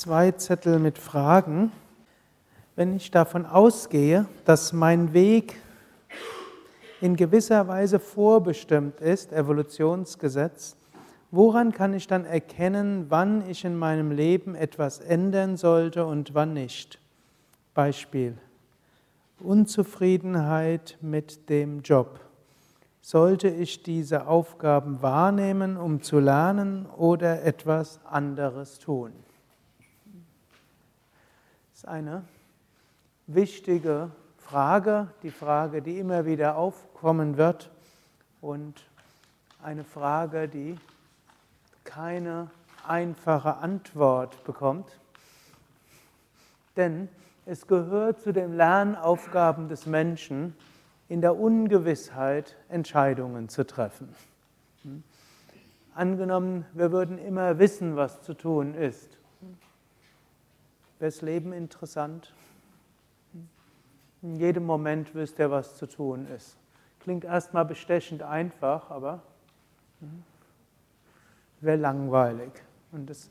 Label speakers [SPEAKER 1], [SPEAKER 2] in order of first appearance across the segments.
[SPEAKER 1] zwei Zettel mit Fragen. Wenn ich davon ausgehe, dass mein Weg in gewisser Weise vorbestimmt ist, Evolutionsgesetz, woran kann ich dann erkennen, wann ich in meinem Leben etwas ändern sollte und wann nicht? Beispiel. Unzufriedenheit mit dem Job. Sollte ich diese Aufgaben wahrnehmen, um zu lernen oder etwas anderes tun? Ist eine wichtige Frage, die Frage, die immer wieder aufkommen wird und eine Frage, die keine einfache Antwort bekommt. Denn es gehört zu den Lernaufgaben des Menschen, in der Ungewissheit Entscheidungen zu treffen. Angenommen, wir würden immer wissen, was zu tun ist. Wäre das Leben interessant? In jedem Moment wüsste er, was zu tun ist. Klingt erstmal bestechend einfach, aber wäre langweilig. Und das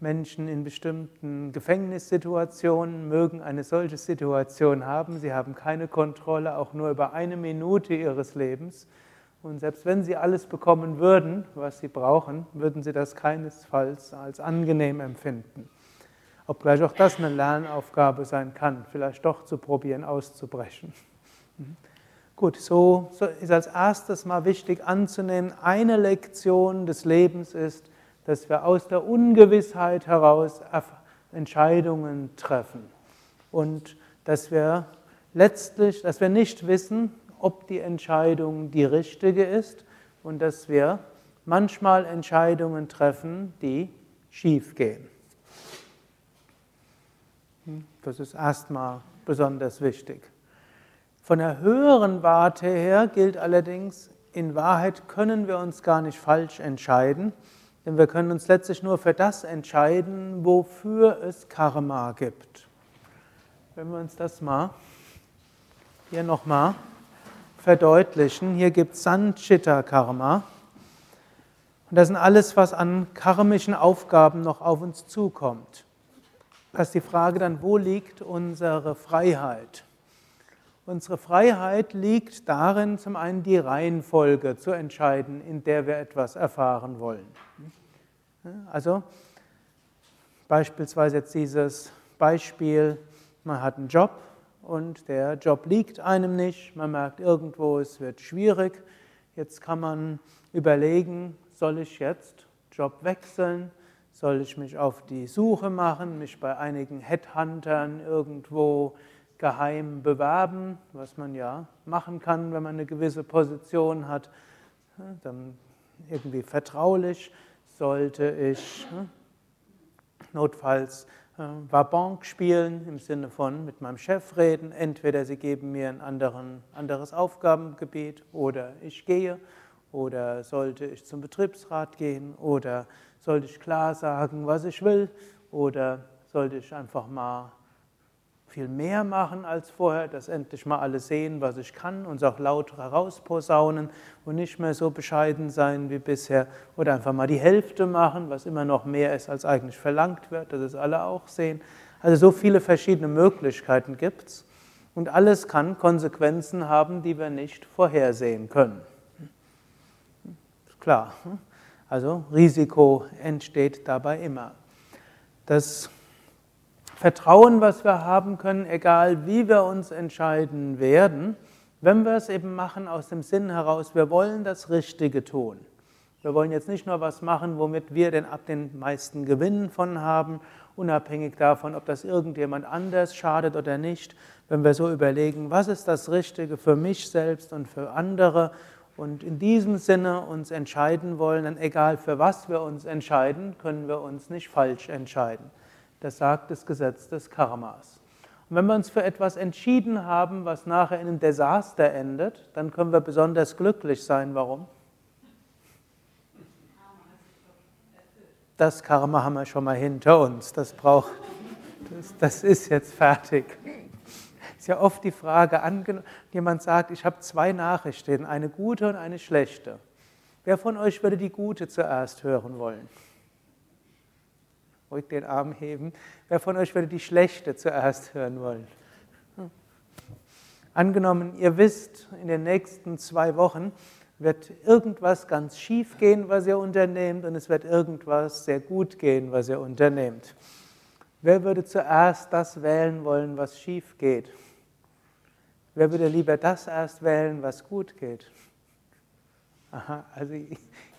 [SPEAKER 1] Menschen in bestimmten Gefängnissituationen mögen eine solche Situation haben. Sie haben keine Kontrolle, auch nur über eine Minute ihres Lebens. Und selbst wenn sie alles bekommen würden, was sie brauchen, würden sie das keinesfalls als angenehm empfinden. Obgleich auch das eine Lernaufgabe sein kann, vielleicht doch zu probieren, auszubrechen. Mhm. Gut, so, so ist als erstes mal wichtig anzunehmen, eine Lektion des Lebens ist, dass wir aus der Ungewissheit heraus Entscheidungen treffen und dass wir letztlich, dass wir nicht wissen, ob die Entscheidung die richtige ist und dass wir manchmal Entscheidungen treffen, die schief gehen. Hm, das ist erstmal besonders wichtig. Von der höheren Warte her gilt allerdings, in Wahrheit können wir uns gar nicht falsch entscheiden, denn wir können uns letztlich nur für das entscheiden, wofür es Karma gibt. Wenn wir uns das mal hier nochmal verdeutlichen, hier gibt es Sanchita Karma. Und das sind alles, was an karmischen Aufgaben noch auf uns zukommt. Da ist die Frage dann, wo liegt unsere Freiheit? Unsere Freiheit liegt darin, zum einen die Reihenfolge zu entscheiden, in der wir etwas erfahren wollen. Also beispielsweise jetzt dieses Beispiel, man hat einen Job und der Job liegt einem nicht, man merkt irgendwo, es wird schwierig. Jetzt kann man überlegen, soll ich jetzt Job wechseln? Soll ich mich auf die Suche machen, mich bei einigen Headhuntern irgendwo geheim bewerben, was man ja machen kann, wenn man eine gewisse Position hat, dann irgendwie vertraulich sollte ich notfalls äh, Vabank spielen, im Sinne von mit meinem Chef reden. Entweder sie geben mir ein anderen, anderes Aufgabengebiet oder ich gehe. Oder sollte ich zum Betriebsrat gehen? Oder sollte ich klar sagen, was ich will? Oder sollte ich einfach mal viel mehr machen als vorher, dass endlich mal alle sehen, was ich kann und es auch laut herausposaunen und nicht mehr so bescheiden sein wie bisher oder einfach mal die Hälfte machen, was immer noch mehr ist, als eigentlich verlangt wird, dass es alle auch sehen. Also so viele verschiedene Möglichkeiten gibt es und alles kann Konsequenzen haben, die wir nicht vorhersehen können. Klar, also Risiko entsteht dabei immer. Das Vertrauen, was wir haben können, egal wie wir uns entscheiden werden, wenn wir es eben machen aus dem Sinn heraus, wir wollen das Richtige tun. Wir wollen jetzt nicht nur was machen, womit wir den, ab den meisten Gewinn von haben, unabhängig davon, ob das irgendjemand anders schadet oder nicht. Wenn wir so überlegen, was ist das Richtige für mich selbst und für andere und in diesem Sinne uns entscheiden wollen, dann egal für was wir uns entscheiden, können wir uns nicht falsch entscheiden. Das sagt das Gesetz des Karmas. Und wenn wir uns für etwas entschieden haben, was nachher in einem Desaster endet, dann können wir besonders glücklich sein. Warum? Das Karma haben wir schon mal hinter uns. Das braucht, das, das ist jetzt fertig. Ist ja oft die Frage, jemand sagt, ich habe zwei Nachrichten, eine gute und eine schlechte. Wer von euch würde die gute zuerst hören wollen? ruhig den Arm heben. Wer von euch würde die schlechte zuerst hören wollen? Angenommen, ihr wisst, in den nächsten zwei Wochen wird irgendwas ganz schief gehen, was ihr unternehmt, und es wird irgendwas sehr gut gehen, was ihr unternehmt. Wer würde zuerst das wählen wollen, was schief geht? Wer würde lieber das erst wählen, was gut geht? Aha, also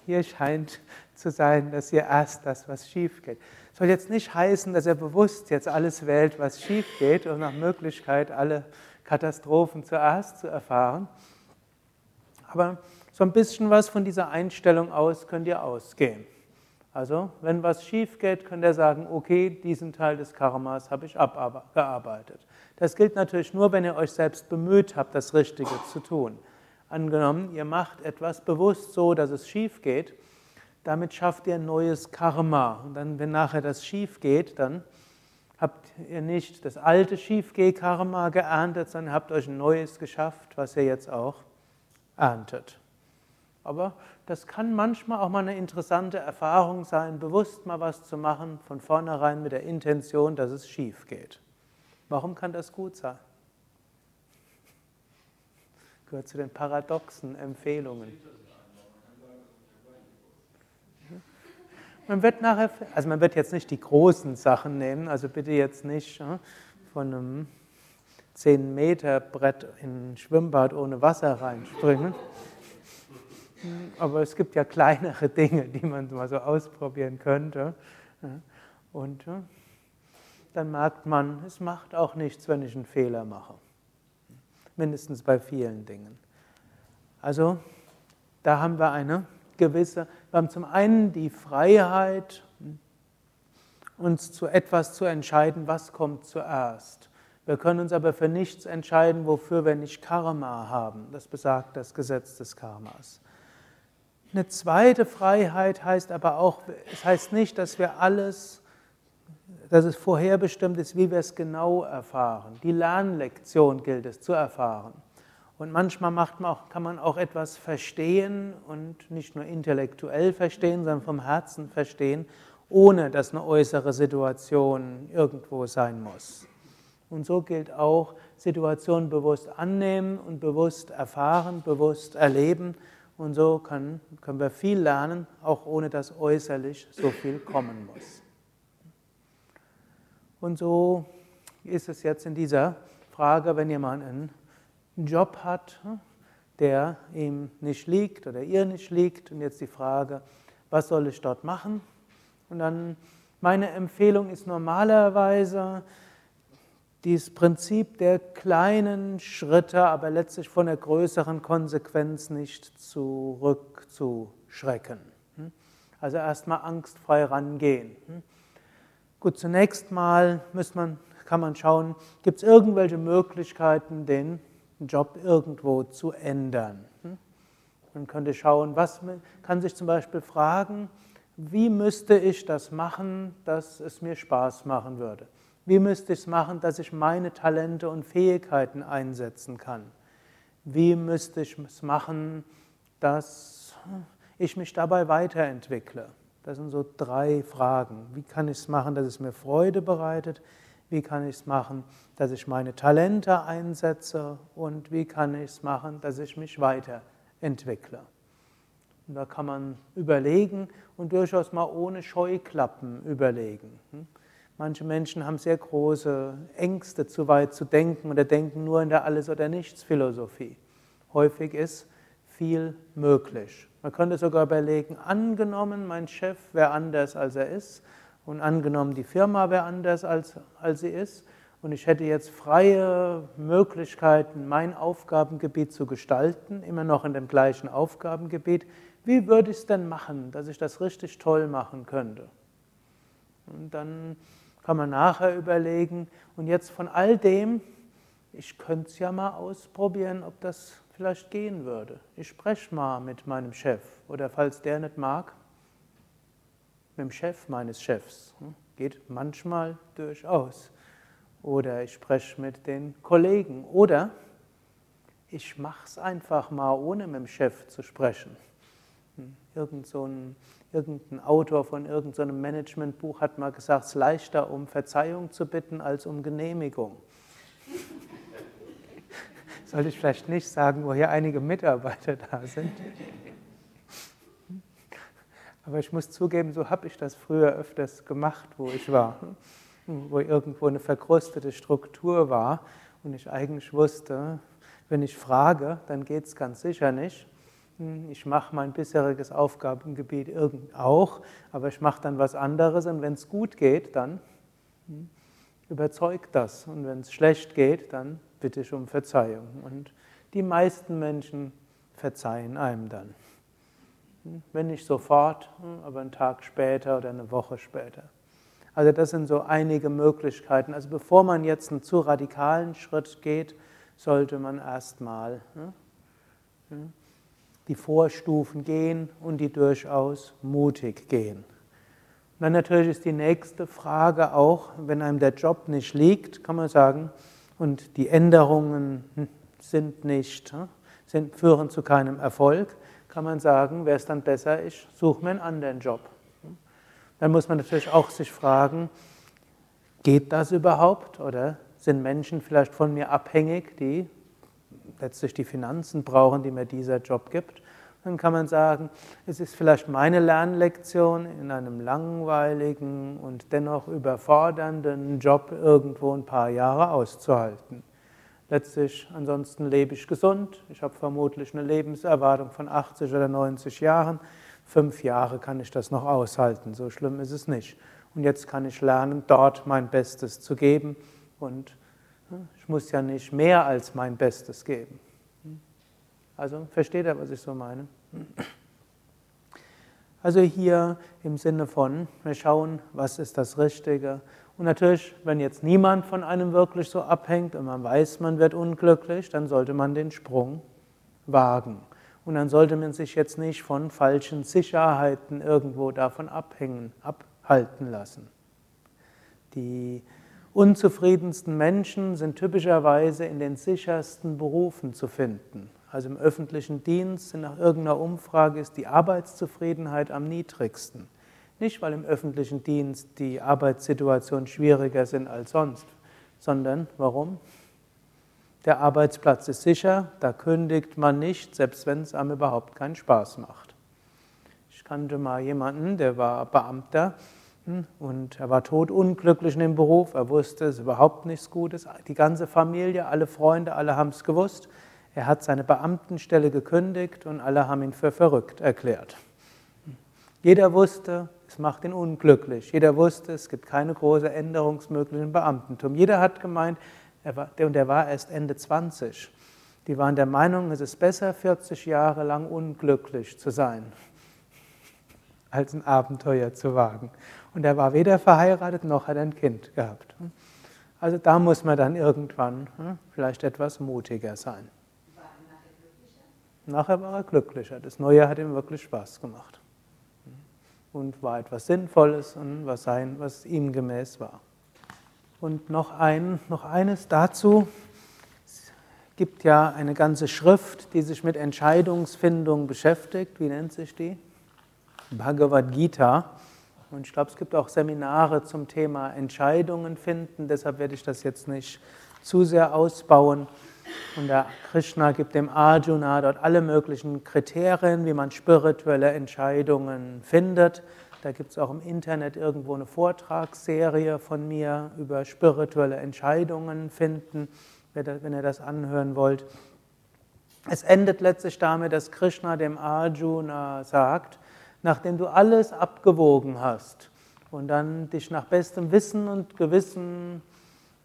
[SPEAKER 1] hier scheint zu sein, dass ihr erst das, was schief geht. Soll jetzt nicht heißen, dass er bewusst jetzt alles wählt, was schief geht und nach Möglichkeit alle Katastrophen zuerst zu erfahren. Aber so ein bisschen was von dieser Einstellung aus könnt ihr ausgehen. Also, wenn was schief geht, könnt ihr sagen, okay, diesen Teil des Karmas habe ich abgearbeitet. Das gilt natürlich nur, wenn ihr euch selbst bemüht habt, das Richtige zu tun. Angenommen, ihr macht etwas bewusst so, dass es schief geht, damit schafft ihr ein neues Karma. Und dann, wenn nachher das schief geht, dann habt ihr nicht das alte Schiefgeh-Karma geerntet, sondern habt euch ein neues geschafft, was ihr jetzt auch erntet. Aber das kann manchmal auch mal eine interessante Erfahrung sein, bewusst mal was zu machen, von vornherein mit der Intention, dass es schief geht. Warum kann das gut sein? Gehört zu den paradoxen Empfehlungen. Man wird nachher, also man wird jetzt nicht die großen Sachen nehmen, also bitte jetzt nicht von einem 10 Meter Brett in ein Schwimmbad ohne Wasser reinspringen. Aber es gibt ja kleinere Dinge, die man mal so ausprobieren könnte. Und dann merkt man, es macht auch nichts, wenn ich einen Fehler mache. Mindestens bei vielen Dingen. Also, da haben wir eine gewisse, wir haben zum einen die Freiheit, uns zu etwas zu entscheiden, was kommt zuerst. Wir können uns aber für nichts entscheiden, wofür wir nicht Karma haben. Das besagt das Gesetz des Karmas. Eine zweite Freiheit heißt aber auch, es heißt nicht, dass wir alles, dass es vorherbestimmt ist, wie wir es genau erfahren. Die Lernlektion gilt es zu erfahren. Und manchmal macht man auch, kann man auch etwas verstehen und nicht nur intellektuell verstehen, sondern vom Herzen verstehen, ohne dass eine äußere Situation irgendwo sein muss. Und so gilt auch Situationen bewusst annehmen und bewusst erfahren, bewusst erleben. Und so kann, können wir viel lernen, auch ohne dass äußerlich so viel kommen muss. Und so ist es jetzt in dieser Frage, wenn jemand einen Job hat, der ihm nicht liegt oder ihr nicht liegt. Und jetzt die Frage, was soll ich dort machen? Und dann meine Empfehlung ist normalerweise dieses Prinzip der kleinen Schritte, aber letztlich von der größeren Konsequenz nicht zurückzuschrecken. Also erstmal angstfrei rangehen. Gut, zunächst mal man, kann man schauen, gibt es irgendwelche Möglichkeiten, den Job irgendwo zu ändern. Hm? Man könnte schauen, was kann sich zum Beispiel fragen, wie müsste ich das machen, dass es mir Spaß machen würde? Wie müsste ich es machen, dass ich meine Talente und Fähigkeiten einsetzen kann? Wie müsste ich es machen, dass ich mich dabei weiterentwickle? Das sind so drei Fragen. Wie kann ich es machen, dass es mir Freude bereitet? Wie kann ich es machen, dass ich meine Talente einsetze? Und wie kann ich es machen, dass ich mich weiterentwickle? Und da kann man überlegen und durchaus mal ohne Scheuklappen überlegen. Hm? Manche Menschen haben sehr große Ängste, zu weit zu denken oder denken nur in der Alles- oder Nichts-Philosophie. Häufig ist viel möglich. Man könnte sogar überlegen, angenommen, mein Chef wäre anders, als er ist, und angenommen, die Firma wäre anders, als, als sie ist, und ich hätte jetzt freie Möglichkeiten, mein Aufgabengebiet zu gestalten, immer noch in dem gleichen Aufgabengebiet, wie würde ich es denn machen, dass ich das richtig toll machen könnte? Und dann kann man nachher überlegen, und jetzt von all dem, ich könnte es ja mal ausprobieren, ob das vielleicht gehen würde. Ich spreche mal mit meinem Chef oder falls der nicht mag, mit dem Chef meines Chefs. Hm? Geht manchmal durchaus. Oder ich spreche mit den Kollegen. Oder ich mache es einfach mal, ohne mit dem Chef zu sprechen. Hm, irgend so ein, irgendein Autor von irgendeinem so Managementbuch hat mal gesagt, es ist leichter, um Verzeihung zu bitten, als um Genehmigung. Sollte ich vielleicht nicht sagen, wo hier einige Mitarbeiter da sind. Aber ich muss zugeben, so habe ich das früher öfters gemacht, wo ich war. Wo irgendwo eine verkrustete Struktur war und ich eigentlich wusste, wenn ich frage, dann geht es ganz sicher nicht. Ich mache mein bisheriges Aufgabengebiet auch, aber ich mache dann was anderes und wenn es gut geht, dann überzeugt das. Und wenn es schlecht geht, dann bitte ich um Verzeihung. Und die meisten Menschen verzeihen einem dann. Hm, wenn nicht sofort, hm, aber einen Tag später oder eine Woche später. Also das sind so einige Möglichkeiten. Also bevor man jetzt einen zu radikalen Schritt geht, sollte man erstmal die Vorstufen gehen und die durchaus mutig gehen. Und dann natürlich ist die nächste Frage auch, wenn einem der Job nicht liegt, kann man sagen, und die Änderungen sind nicht, hm, sind, führen zu keinem Erfolg, kann man sagen, wäre es dann besser, ich suche mir einen anderen Job. Dann muss man natürlich auch sich fragen, geht das überhaupt oder sind Menschen vielleicht von mir abhängig, die letztlich die Finanzen brauchen, die mir dieser Job gibt. Dann kann man sagen, es ist vielleicht meine Lernlektion in einem langweiligen und dennoch überfordernden Job irgendwo ein paar Jahre auszuhalten. Letztlich, ansonsten lebe ich gesund. Ich habe vermutlich eine Lebenserwartung von 80 oder 90 Jahren. Fünf Jahre kann ich das noch aushalten. So schlimm ist es nicht. Und jetzt kann ich lernen, dort mein Bestes zu geben und ich muss ja nicht mehr als mein Bestes geben. Also versteht ihr, was ich so meine? Also hier im Sinne von, wir schauen, was ist das Richtige. Und natürlich, wenn jetzt niemand von einem wirklich so abhängt und man weiß, man wird unglücklich, dann sollte man den Sprung wagen. Und dann sollte man sich jetzt nicht von falschen Sicherheiten irgendwo davon abhängen, abhalten lassen. Die unzufriedensten Menschen sind typischerweise in den sichersten Berufen zu finden. Also im öffentlichen Dienst, nach irgendeiner Umfrage ist die Arbeitszufriedenheit am niedrigsten. Nicht, weil im öffentlichen Dienst die Arbeitssituationen schwieriger sind als sonst, sondern warum? Der Arbeitsplatz ist sicher, da kündigt man nicht, selbst wenn es einem überhaupt keinen Spaß macht. Ich kannte mal jemanden, der war Beamter und er war todunglücklich in dem Beruf, er wusste, es überhaupt nichts Gutes. Die ganze Familie, alle Freunde, alle haben es gewusst. Er hat seine Beamtenstelle gekündigt und alle haben ihn für verrückt erklärt. Jeder wusste, es macht ihn unglücklich. Jeder wusste, es gibt keine große Änderungsmöglichkeit im Beamtentum. Jeder hat gemeint, er war, und er war erst Ende 20. Die waren der Meinung, es ist besser, 40 Jahre lang unglücklich zu sein, als ein Abenteuer zu wagen. Und er war weder verheiratet noch hat ein Kind gehabt. Also da muss man dann irgendwann hm, vielleicht etwas mutiger sein. War er nachher glücklicher? Nachher war er glücklicher. Das Neue hat ihm wirklich Spaß gemacht. Und war etwas Sinnvolles und was, sein, was ihm gemäß war. Und noch, ein, noch eines dazu. Es gibt ja eine ganze Schrift, die sich mit Entscheidungsfindung beschäftigt. Wie nennt sich die? Bhagavad Gita. Und ich glaube, es gibt auch Seminare zum Thema Entscheidungen finden, deshalb werde ich das jetzt nicht zu sehr ausbauen. Und der Krishna gibt dem Arjuna dort alle möglichen Kriterien, wie man spirituelle Entscheidungen findet. Da gibt es auch im Internet irgendwo eine Vortragsserie von mir über spirituelle Entscheidungen finden, wenn ihr das anhören wollt. Es endet letztlich damit, dass Krishna dem Arjuna sagt, nachdem du alles abgewogen hast und dann dich nach bestem Wissen und Gewissen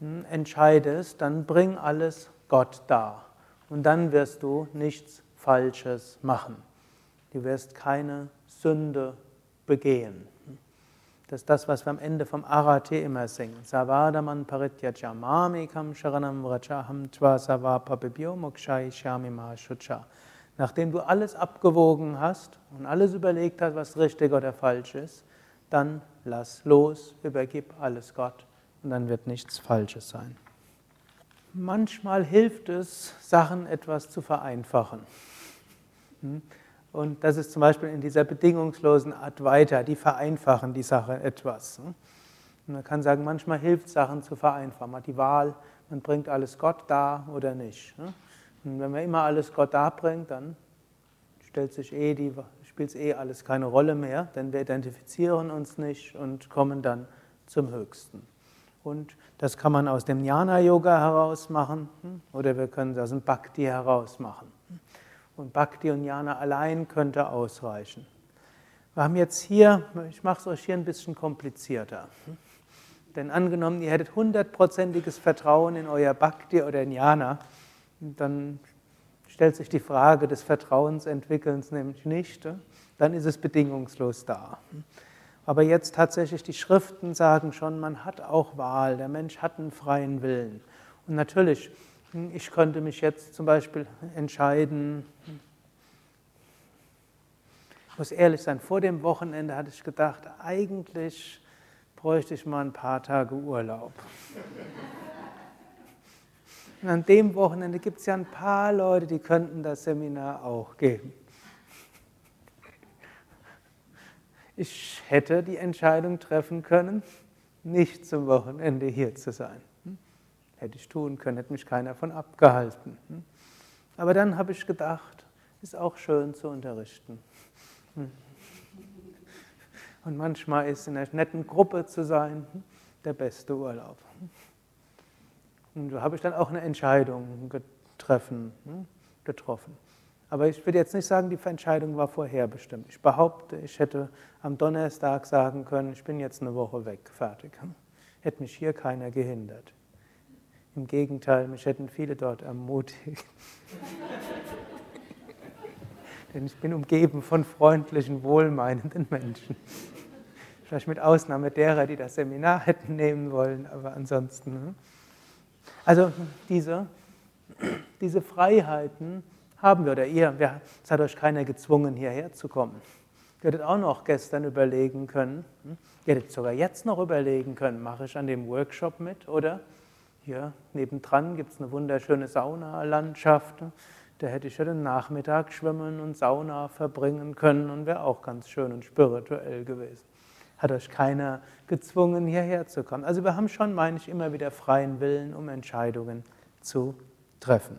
[SPEAKER 1] hm, entscheidest, dann bring alles Gott dar. Und dann wirst du nichts Falsches machen. Du wirst keine Sünde begehen. Das ist das, was wir am Ende vom Arate immer singen. Savadaman parityajamamikam sharanam vrachaham tva savapapibhyo mokshai shami mahashucha. Nachdem du alles abgewogen hast und alles überlegt hast, was richtig oder falsch ist, dann lass los, übergib alles Gott und dann wird nichts Falsches sein. Manchmal hilft es, Sachen etwas zu vereinfachen. Hm? Und das ist zum Beispiel in dieser bedingungslosen Art weiter, die vereinfachen die Sache etwas. Und man kann sagen, manchmal hilft Sachen zu vereinfachen. Man hat die Wahl, man bringt alles Gott da oder nicht. Und wenn man immer alles Gott da bringt, dann stellt sich eh die, spielt es eh alles keine Rolle mehr, denn wir identifizieren uns nicht und kommen dann zum Höchsten. Und das kann man aus dem Jnana-Yoga heraus machen hm, oder wir können es aus dem Bhakti heraus machen. Und Bhakti und Jnana allein könnte ausreichen. Wir haben jetzt hier, ich mache es euch hier ein bisschen komplizierter. Hm. Denn angenommen, ihr hättet hundertprozentiges Vertrauen in euer Bhakti oder in Jnana, dann stellt sich die Frage des Vertrauensentwickelns nämlich nicht, dann ist es bedingungslos da. Aber jetzt tatsächlich, die Schriften sagen schon, man hat auch Wahl, der Mensch hat einen freien Willen. Und natürlich, ich könnte mich jetzt zum Beispiel entscheiden, ich muss ehrlich sein, vor dem Wochenende hatte ich gedacht, eigentlich bräuchte ich mal ein paar Tage Urlaub. Und an dem Wochenende gibt es ja ein paar Leute, die könnten das Seminar auch geben. Ich hätte die Entscheidung treffen können, nicht zum Wochenende hier zu sein. Hätte ich tun können, hätte mich keiner von abgehalten. Aber dann habe ich gedacht, ist auch schön zu unterrichten. Und manchmal ist in einer netten Gruppe zu sein der beste Urlaub. Und so habe ich dann auch eine Entscheidung getreffen, hm, getroffen. Aber ich würde jetzt nicht sagen, die Entscheidung war vorherbestimmt. Ich behaupte, ich hätte am Donnerstag sagen können, ich bin jetzt eine Woche weg, fertig. Hätte mich hier keiner gehindert. Im Gegenteil, mich hätten viele dort ermutigt. Denn ich bin umgeben von freundlichen, wohlmeinenden Menschen. Vielleicht mit Ausnahme derer, die das Seminar hätten nehmen wollen, aber ansonsten. Hm. Also diese, diese Freiheiten haben wir oder ihr. Es hat euch keiner gezwungen, hierher zu kommen. Ihr hättet auch noch gestern überlegen können, hm? ihr hättet sogar jetzt noch überlegen können, mache ich an dem Workshop mit oder hier nebendran gibt es eine wunderschöne Saunalandschaft. Da hätte ich ja den Nachmittag schwimmen und Sauna verbringen können und wäre auch ganz schön und spirituell gewesen hat euch keiner gezwungen, hierher zu kommen. Also wir haben schon, meine ich, immer wieder freien Willen, um Entscheidungen zu treffen.